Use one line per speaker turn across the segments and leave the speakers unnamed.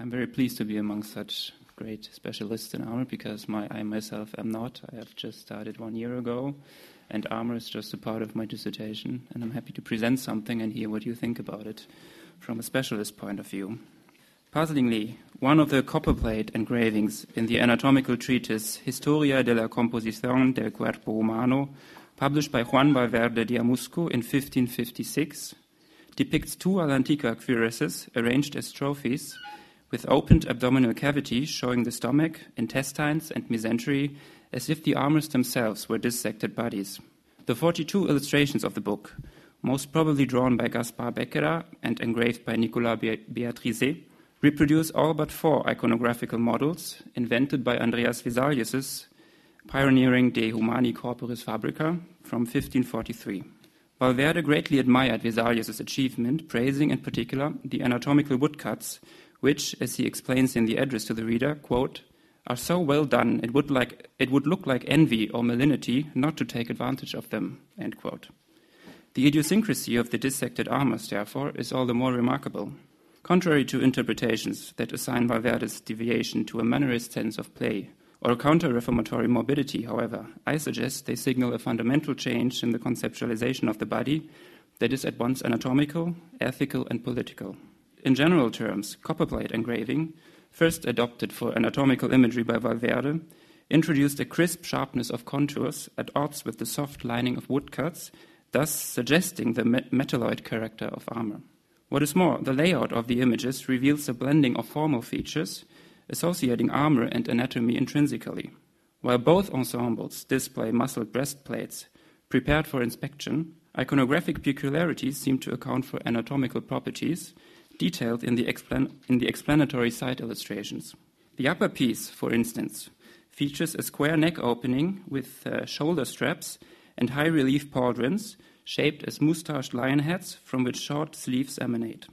I'm very pleased to be among such great specialists in armor because my, I myself am not. I have just started one year ago, and armor is just a part of my dissertation, and I'm happy to present something and hear what you think about it from a specialist point of view. Puzzlingly, one of the copperplate engravings in the anatomical treatise Historia de la Composición del Cuerpo Humano, published by Juan Valverde de Amusco in 1556, depicts two all'antica cuirasses arranged as trophies with opened abdominal cavities showing the stomach, intestines, and mesentery as if the armors themselves were dissected bodies. The 42 illustrations of the book, most probably drawn by Gaspar Becerra and engraved by Nicolas Beatrizet, reproduce all but four iconographical models invented by Andreas Vesalius's pioneering De Humani Corporis Fabrica from 1543. Valverde greatly admired Vesalius's achievement, praising in particular the anatomical woodcuts, which, as he explains in the address to the reader, quote, are so well done it would, like, it would look like envy or malignity not to take advantage of them. End quote. The idiosyncrasy of the dissected armors, therefore, is all the more remarkable. Contrary to interpretations that assign Valverde's deviation to a mannerist sense of play or a counter reformatory morbidity, however, I suggest they signal a fundamental change in the conceptualization of the body that is at once anatomical, ethical, and political. In general terms, copperplate engraving, first adopted for anatomical imagery by Valverde, introduced a crisp sharpness of contours at odds with the soft lining of woodcuts, thus suggesting the metalloid character of armor. What is more, the layout of the images reveals a blending of formal features associating armor and anatomy intrinsically. While both ensembles display muscled breastplates prepared for inspection, iconographic peculiarities seem to account for anatomical properties detailed in the, explan- in the explanatory side illustrations. The upper piece, for instance, features a square neck opening with uh, shoulder straps and high relief pauldrons shaped as moustached lion heads from which short sleeves emanate.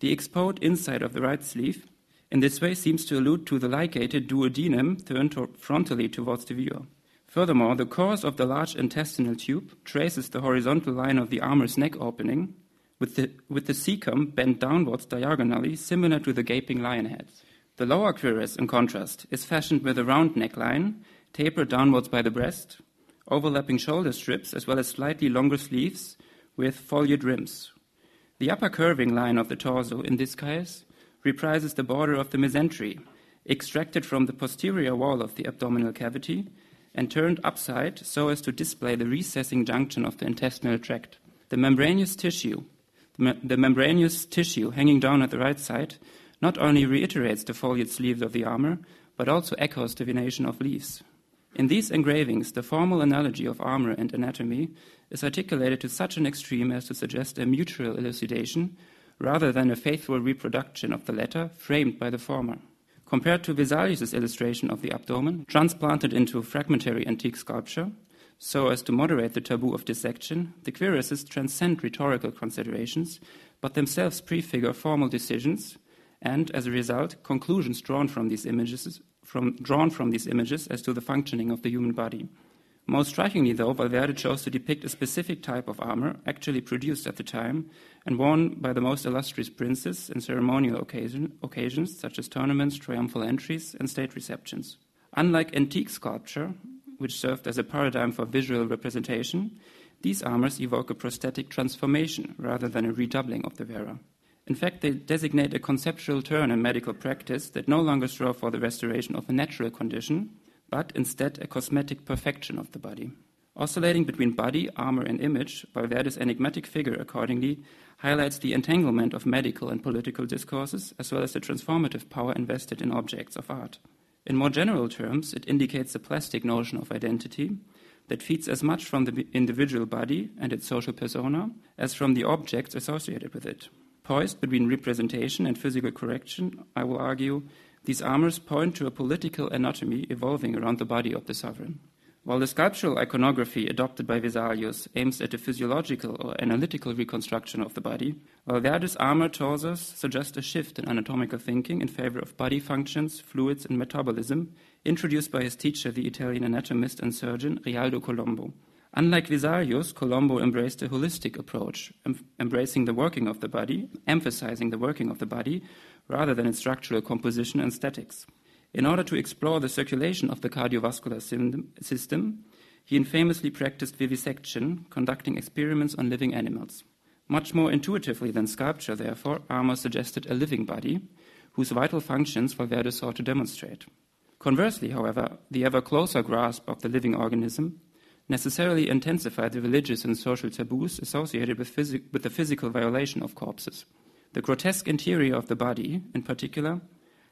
The exposed inside of the right sleeve in this way seems to allude to the ligated duodenum turned to frontally towards the viewer. Furthermore, the course of the large intestinal tube traces the horizontal line of the armor's neck opening, with the, with the cecum bent downwards diagonally, similar to the gaping lion heads. The lower cuirass, in contrast, is fashioned with a round neckline, tapered downwards by the breast, overlapping shoulder strips, as well as slightly longer sleeves with foliate rims. The upper curving line of the torso, in this case, reprises the border of the mesentery, extracted from the posterior wall of the abdominal cavity and turned upside so as to display the recessing junction of the intestinal tract. The membranous tissue, the membranous tissue hanging down at the right side, not only reiterates the foliate sleeves of the armor, but also echoes the venation of leaves. In these engravings, the formal analogy of armor and anatomy is articulated to such an extreme as to suggest a mutual elucidation rather than a faithful reproduction of the latter framed by the former. Compared to Vesalius's illustration of the abdomen, transplanted into fragmentary antique sculpture, so as to moderate the taboo of dissection, the cuirasses transcend rhetorical considerations, but themselves prefigure formal decisions, and as a result, conclusions drawn from these images from, drawn from these images as to the functioning of the human body. Most strikingly, though, Valverde chose to depict a specific type of armor actually produced at the time and worn by the most illustrious princes in ceremonial occasion, occasions such as tournaments, triumphal entries, and state receptions. Unlike antique sculpture, which served as a paradigm for visual representation, these armors evoke a prosthetic transformation rather than a redoubling of the wearer. In fact, they designate a conceptual turn in medical practice that no longer strive for the restoration of a natural condition, but instead a cosmetic perfection of the body. Oscillating between body, armor, and image, Valverde's enigmatic figure, accordingly, highlights the entanglement of medical and political discourses, as well as the transformative power invested in objects of art. In more general terms, it indicates a plastic notion of identity that feeds as much from the individual body and its social persona as from the objects associated with it. Poised between representation and physical correction, I will argue, these armors point to a political anatomy evolving around the body of the sovereign. While the sculptural iconography adopted by Vesalius aims at a physiological or analytical reconstruction of the body, Valverde's armor torsos suggest a shift in anatomical thinking in favor of body functions, fluids, and metabolism, introduced by his teacher, the Italian anatomist and surgeon Realdo Colombo. Unlike Vesalius, Colombo embraced a holistic approach, em- embracing the working of the body, emphasizing the working of the body, rather than its structural composition and statics. In order to explore the circulation of the cardiovascular system, he infamously practiced vivisection, conducting experiments on living animals. Much more intuitively than sculpture, therefore, Armour suggested a living body, whose vital functions Valverde sought to demonstrate. Conversely, however, the ever closer grasp of the living organism necessarily intensified the religious and social taboos associated with, with the physical violation of corpses. The grotesque interior of the body, in particular,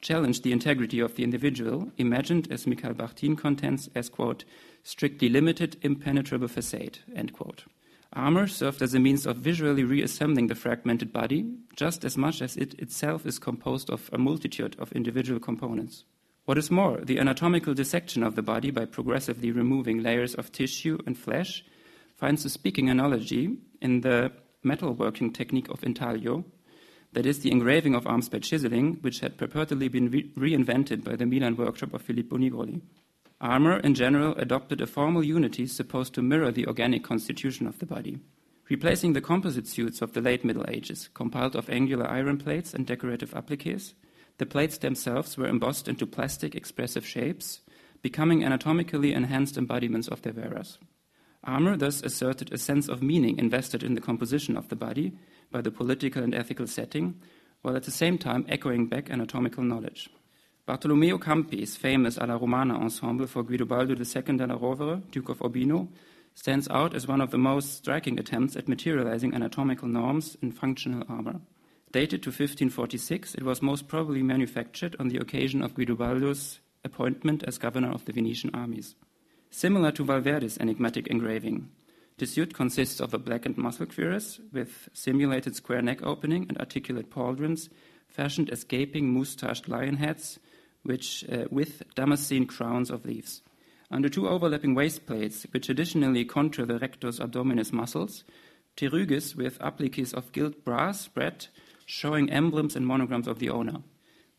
challenged the integrity of the individual, imagined, as Mikhail Bakhtin contends, as, quote, strictly limited, impenetrable facade, end quote. Armour served as a means of visually reassembling the fragmented body, just as much as it itself is composed of a multitude of individual components. What is more, the anatomical dissection of the body by progressively removing layers of tissue and flesh finds a speaking analogy in the metalworking technique of intaglio, that is, the engraving of arms by chiseling, which had purportedly been re- reinvented by the Milan workshop of Filippo Negroli. Armour, in general, adopted a formal unity supposed to mirror the organic constitution of the body. Replacing the composite suits of the late Middle Ages, compiled of angular iron plates and decorative appliques, the plates themselves were embossed into plastic expressive shapes, becoming anatomically enhanced embodiments of their wearers. Armour thus asserted a sense of meaning invested in the composition of the body by the political and ethical setting, while at the same time echoing back anatomical knowledge. Bartolomeo Campi's famous Alla Romana ensemble for Guidobaldo II della Rovere, Duke of Urbino, stands out as one of the most striking attempts at materializing anatomical norms in functional armor. Dated to 1546, it was most probably manufactured on the occasion of Guidobaldo's appointment as governor of the Venetian armies. Similar to Valverde's enigmatic engraving, the suit consists of a blackened muscle cuirass with simulated square neck opening and articulate pauldrons, fashioned as gaping moustached lion heads, which uh, with damascene crowns of leaves. Under two overlapping waist plates, which additionally contour the rectus abdominis muscles, pteryges with appliques of gilt brass spread, showing emblems and monograms of the owner.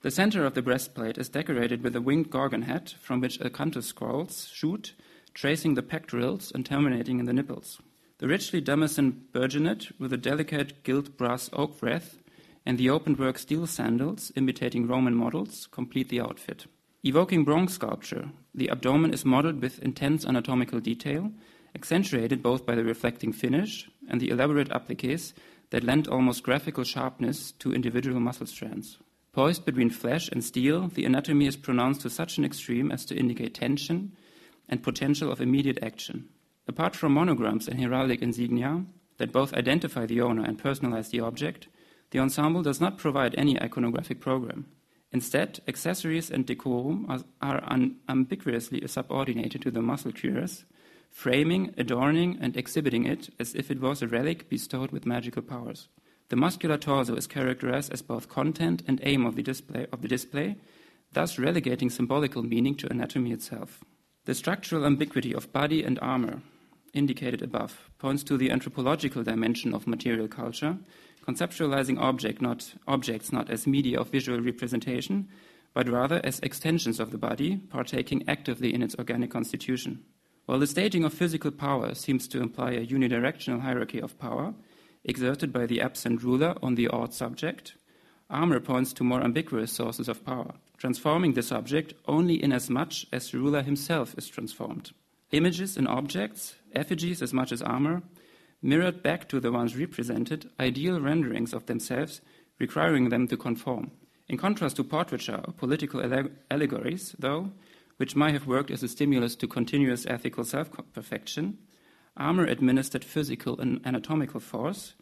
The center of the breastplate is decorated with a winged gorgon head from which acanthus scrolls shoot tracing the pectorals and terminating in the nipples. The richly damascened burgonet with a delicate gilt brass oak wreath and the openwork steel sandals imitating Roman models complete the outfit. Evoking bronze sculpture, the abdomen is modeled with intense anatomical detail, accentuated both by the reflecting finish and the elaborate appliques that lend almost graphical sharpness to individual muscle strands. Poised between flesh and steel, the anatomy is pronounced to such an extreme as to indicate tension and potential of immediate action. Apart from monograms and heraldic insignia that both identify the owner and personalize the object, the ensemble does not provide any iconographic program. Instead, accessories and decorum are, are unambiguously subordinated to the muscle cuirass, framing, adorning, and exhibiting it as if it was a relic bestowed with magical powers. The muscular torso is characterized as both content and aim of the display, of the display thus relegating symbolical meaning to anatomy itself. The structural ambiguity of body and armor, indicated above, points to the anthropological dimension of material culture, conceptualizing object not, objects not as media of visual representation, but rather as extensions of the body, partaking actively in its organic constitution. While the staging of physical power seems to imply a unidirectional hierarchy of power, exerted by the absent ruler on the awed subject, armor points to more ambiguous sources of power, transforming the subject only in as much as the ruler himself is transformed. Images and objects, effigies as much as armor, mirrored back to the ones represented, ideal renderings of themselves, requiring them to conform. In contrast to portraiture or political allegories, though, which might have worked as a stimulus to continuous ethical self perfection, armor administered physical and anatomical force,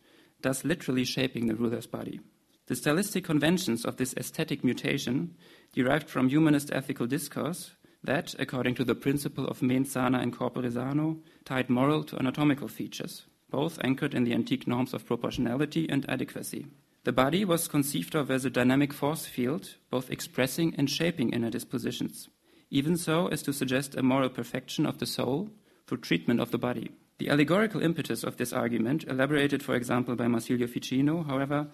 thus literally shaping the ruler's body. The stylistic conventions of this aesthetic mutation derived from humanist ethical discourse that, according to the principle of mens sana in corpore sano, tied moral to anatomical features, both anchored in the antique norms of proportionality and adequacy. The body was conceived of as a dynamic force field, both expressing and shaping inner dispositions, even so as to suggest a moral perfection of the soul through treatment of the body. The allegorical impetus of this argument, elaborated, for example, by Marsilio Ficino, however,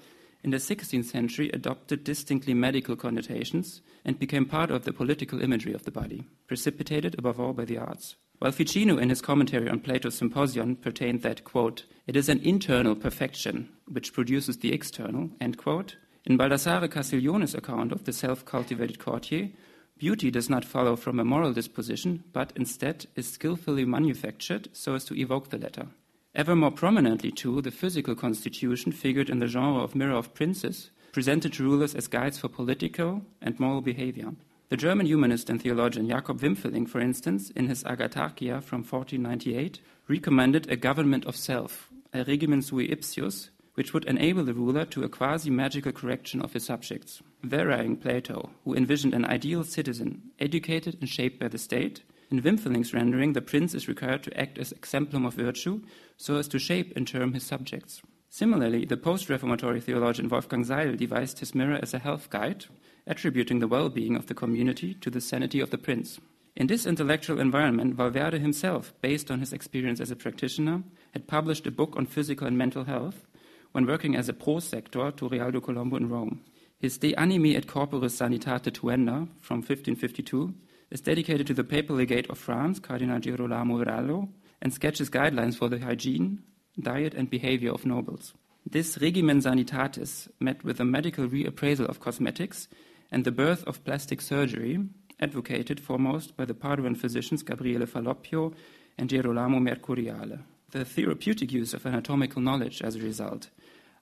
in the 16th century adopted distinctly medical connotations and became part of the political imagery of the body, precipitated above all by the arts. While Ficino, in his commentary on Plato's Symposion, pertained that, quote, it is an internal perfection which produces the external, end quote, In Baldassare Castiglione's account of the self cultivated courtier, beauty does not follow from a moral disposition, but instead is skillfully manufactured so as to evoke the latter. Ever more prominently, too, the physical constitution figured in the genre of Mirror of Princes, presented rulers as guides for political and moral behavior. The German humanist and theologian Jakob Wimpfeling, for instance, in his Agatharchia from 1498, recommended a government of self, a regimen sui ipsius, which would enable the ruler to a quasi magical correction of his subjects. Varying Plato, who envisioned an ideal citizen, educated and shaped by the state, in Wimpfeling's rendering, the prince is required to act as exemplum of virtue so as to shape in turn his subjects. Similarly, the post reformatory theologian Wolfgang Seil devised his mirror as a health guide, attributing the well being of the community to the sanity of the prince. In this intellectual environment, Valverde himself, based on his experience as a practitioner, had published a book on physical and mental health when working as a prosector to Realdo Colombo in Rome. His De Animi et Corporis Sanitate Tuenda from 1552 is dedicated to the papal legate of France, Cardinal Girolamo Verallo, and sketches guidelines for the hygiene, diet, and behavior of nobles. This regimen sanitatis met with a medical reappraisal of cosmetics and the birth of plastic surgery, advocated foremost by the Paduan physicians Gabriele Falloppio and Girolamo Mercuriale. The therapeutic use of anatomical knowledge as a result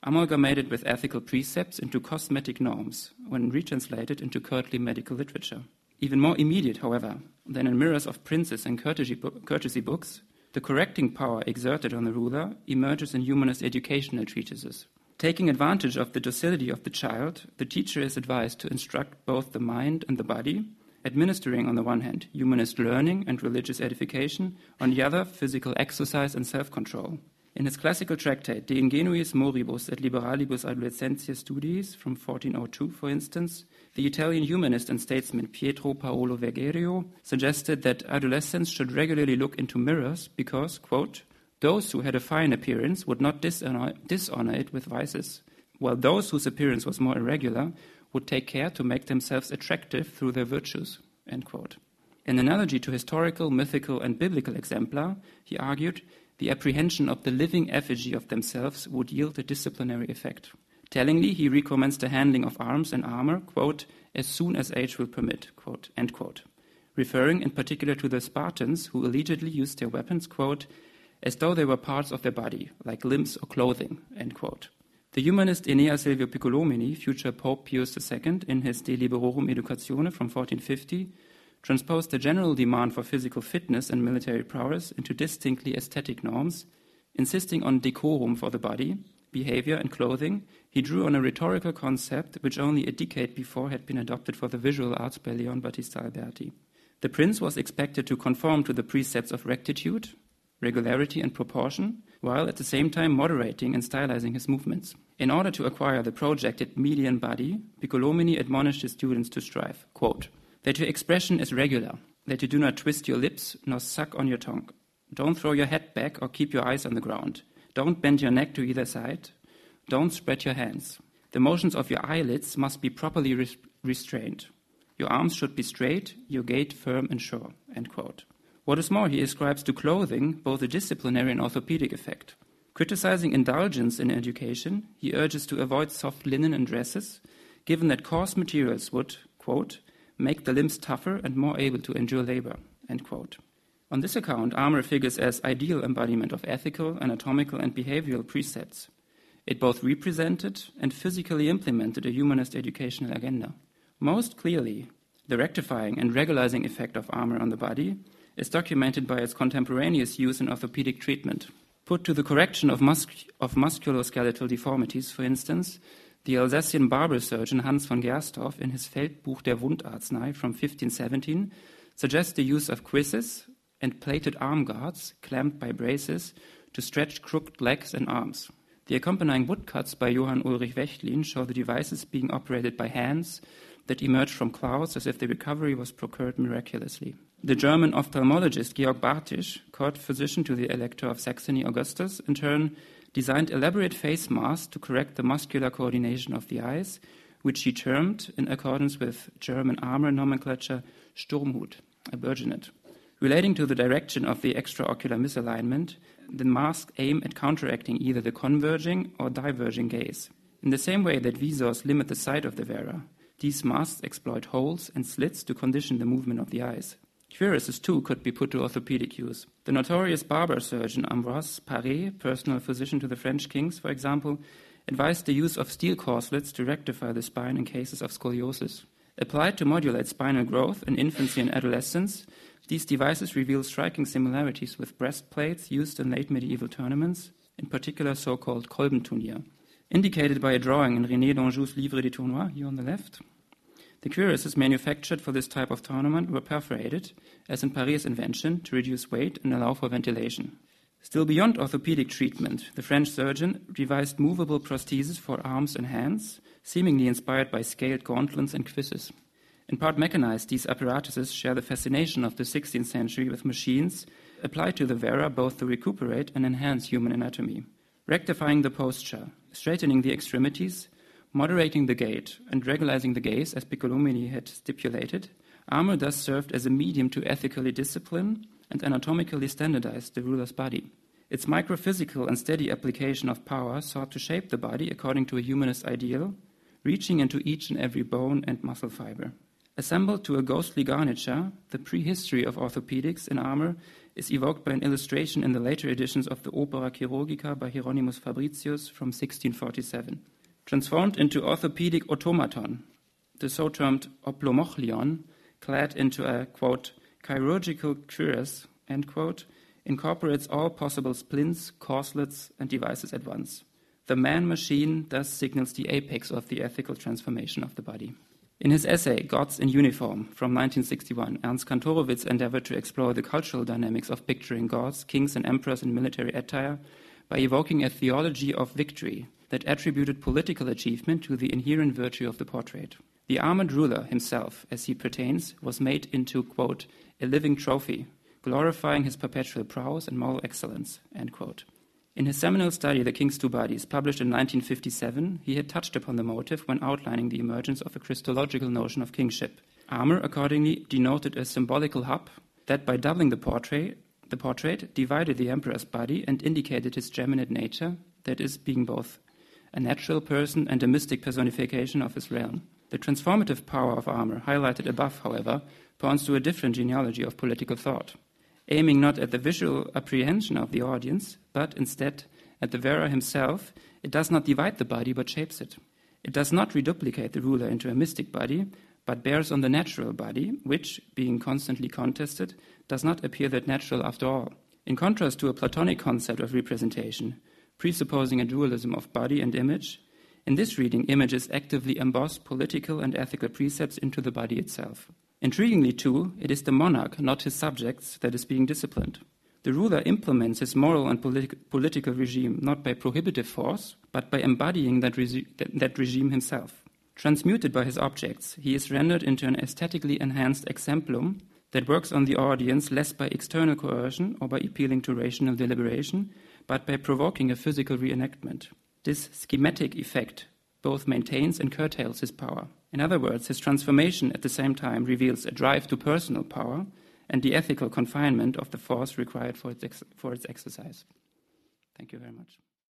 amalgamated with ethical precepts into cosmetic norms when retranslated into courtly medical literature. Even more immediate, however, than in Mirrors of Princes and courtesy, books, the correcting power exerted on the ruler emerges in humanist educational treatises. Taking advantage of the docility of the child, the teacher is advised to instruct both the mind and the body, administering, on the one hand, humanist learning and religious edification, on the other, physical exercise and self control. In his classical tractate De Ingenuis Moribus et Liberalibus Adolescentiae Studiis from 1402, for instance, the Italian humanist and statesman Pietro Paolo Vergerio suggested that adolescents should regularly look into mirrors because, quote, those who had a fine appearance would not dishonor, dishonor it with vices, while those whose appearance was more irregular would take care to make themselves attractive through their virtues. End quote. In analogy to historical, mythical, and biblical exemplar, he argued the apprehension of the living effigy of themselves would yield a disciplinary effect. Tellingly, he recommends the handling of arms and armor, quote, as soon as age will permit, quote, quote, referring in particular to the Spartans who allegedly used their weapons, quote, as though they were parts of their body, like limbs or clothing. The humanist Enea Silvio Piccolomini, future Pope Pius II, in his De Liberorum Educatione from 1450, transposed the general demand for physical fitness and military prowess into distinctly aesthetic norms, insisting on decorum for the body, behavior, and clothing, he drew on a rhetorical concept which only a decade before had been adopted for the visual arts by Leon Battista Alberti. The prince was expected to conform to the precepts of rectitude, regularity, and proportion, while at the same time moderating and stylizing his movements. In order to acquire the projected median body, Piccolomini admonished his students to strive, quote, that your expression is regular, that you do not twist your lips nor suck on your tongue. Don't throw your head back or keep your eyes on the ground. Don't bend your neck to either side. Don't spread your hands. The motions of your eyelids must be properly re- restrained. Your arms should be straight, your gait firm and sure. What is more, he ascribes to clothing both a disciplinary and orthopedic effect. Criticizing indulgence in education, he urges to avoid soft linen and dresses, given that coarse materials would, quote, make the limbs tougher and more able to endure labor. On this account, armor figures as ideal embodiment of ethical, anatomical, and behavioral precepts. It both represented and physically implemented a humanist educational agenda. Most clearly, the rectifying and regularizing effect of armor on the body is documented by its contemporaneous use in orthopedic treatment. Put to the correction of, mus- of musculoskeletal deformities, for instance, the Alsatian barber surgeon Hans von Gersdorff, in his Feldbuch der Wundarznei from 1517, suggests the use of cuisses and plated arm guards clamped by braces to stretch crooked legs and arms. The accompanying woodcuts by Johann Ulrich Wechtlin show the devices being operated by hands that emerge from clouds as if the recovery was procured miraculously. The German ophthalmologist Georg Bartisch, court physician to the Elector of Saxony Augustus, in turn designed elaborate face masks to correct the muscular coordination of the eyes, which he termed, in accordance with German armor nomenclature, Sturmhut, a burgonet. Relating to the direction of the extraocular misalignment, the masks aim at counteracting either the converging or diverging gaze. In the same way that visors limit the sight of the wearer, these masks exploit holes and slits to condition the movement of the eyes. Cuirasses, too, could be put to orthopedic use. The notorious barber surgeon Ambroise Paré, personal physician to the French kings, for example, advised the use of steel corselets to rectify the spine in cases of scoliosis. Applied to modulate spinal growth in infancy and adolescence, these devices reveal striking similarities with breastplates used in late medieval tournaments, in particular so called Kolbenturnier. Indicated by a drawing in René d'Anjou's Livre des Tournois, here on the left, the cuirasses manufactured for this type of tournament were perforated, as in Paré's invention, to reduce weight and allow for ventilation. Still beyond orthopedic treatment, the French surgeon devised movable prostheses for arms and hands, seemingly inspired by scaled gauntlets and cuisses. In part mechanized, these apparatuses share the fascination of the 16th century with machines applied to the wearer both to recuperate and enhance human anatomy, rectifying the posture, straightening the extremities, moderating the gait and regularizing the gaze, as Piccolomini had stipulated, armor thus served as a medium to ethically discipline and anatomically standardize the ruler's body. Its microphysical and steady application of power sought to shape the body according to a humanist ideal, reaching into each and every bone and muscle fiber. Assembled to a ghostly garniture, the prehistory of orthopedics in armor is evoked by an illustration in the later editions of the Opera Chirurgica by Hieronymus Fabricius from 1647 transformed into orthopedic automaton, the so termed oplomochlion, clad into a, quote, chirurgical cuirass, end quote, incorporates all possible splints, corselets, and devices at once. The man machine thus signals the apex of the ethical transformation of the body. In his essay, Gods in Uniform, from 1961, Ernst Kantorowicz endeavored to explore the cultural dynamics of picturing gods, kings, and emperors in military attire by evoking a theology of victory that attributed political achievement to the inherent virtue of the portrait. The armored ruler himself, as he pertains, was made into, quote, a living trophy, glorifying his perpetual prowess and moral excellence, In his seminal study, The King's Two Bodies, published in 1957, he had touched upon the motive when outlining the emergence of a Christological notion of kingship. Armor, accordingly, denoted a symbolical hub that, by doubling the portrait, the portrait divided the emperor's body and indicated his geminate nature, that is, being both a natural person and a mystic personification of his realm. The transformative power of armor, highlighted above, however, points to a different genealogy of political thought, aiming not at the visual apprehension of the audience, but instead at the wearer himself. It does not divide the body, but shapes it. It does not reduplicate the ruler into a mystic body, but bears on the natural body, which, being constantly contested, does not appear that natural after all. In contrast to a Platonic concept of representation, presupposing a dualism of body and image, in this reading, images actively emboss political and ethical precepts into the body itself. Intriguingly, too, it is the monarch, not his subjects, that is being disciplined. The ruler implements his moral and politi- political regime not by prohibitive force, but by embodying that, that regime himself. Transmuted by his objects, he is rendered into an aesthetically enhanced exemplum that works on the audience less by external coercion or by appealing to rational deliberation, but by provoking a physical reenactment. This schematic effect both maintains and curtails his power. In other words, his transformation at the same time reveals a drive to personal power and the ethical confinement of the force required for its, ex- for its exercise. Thank you very much.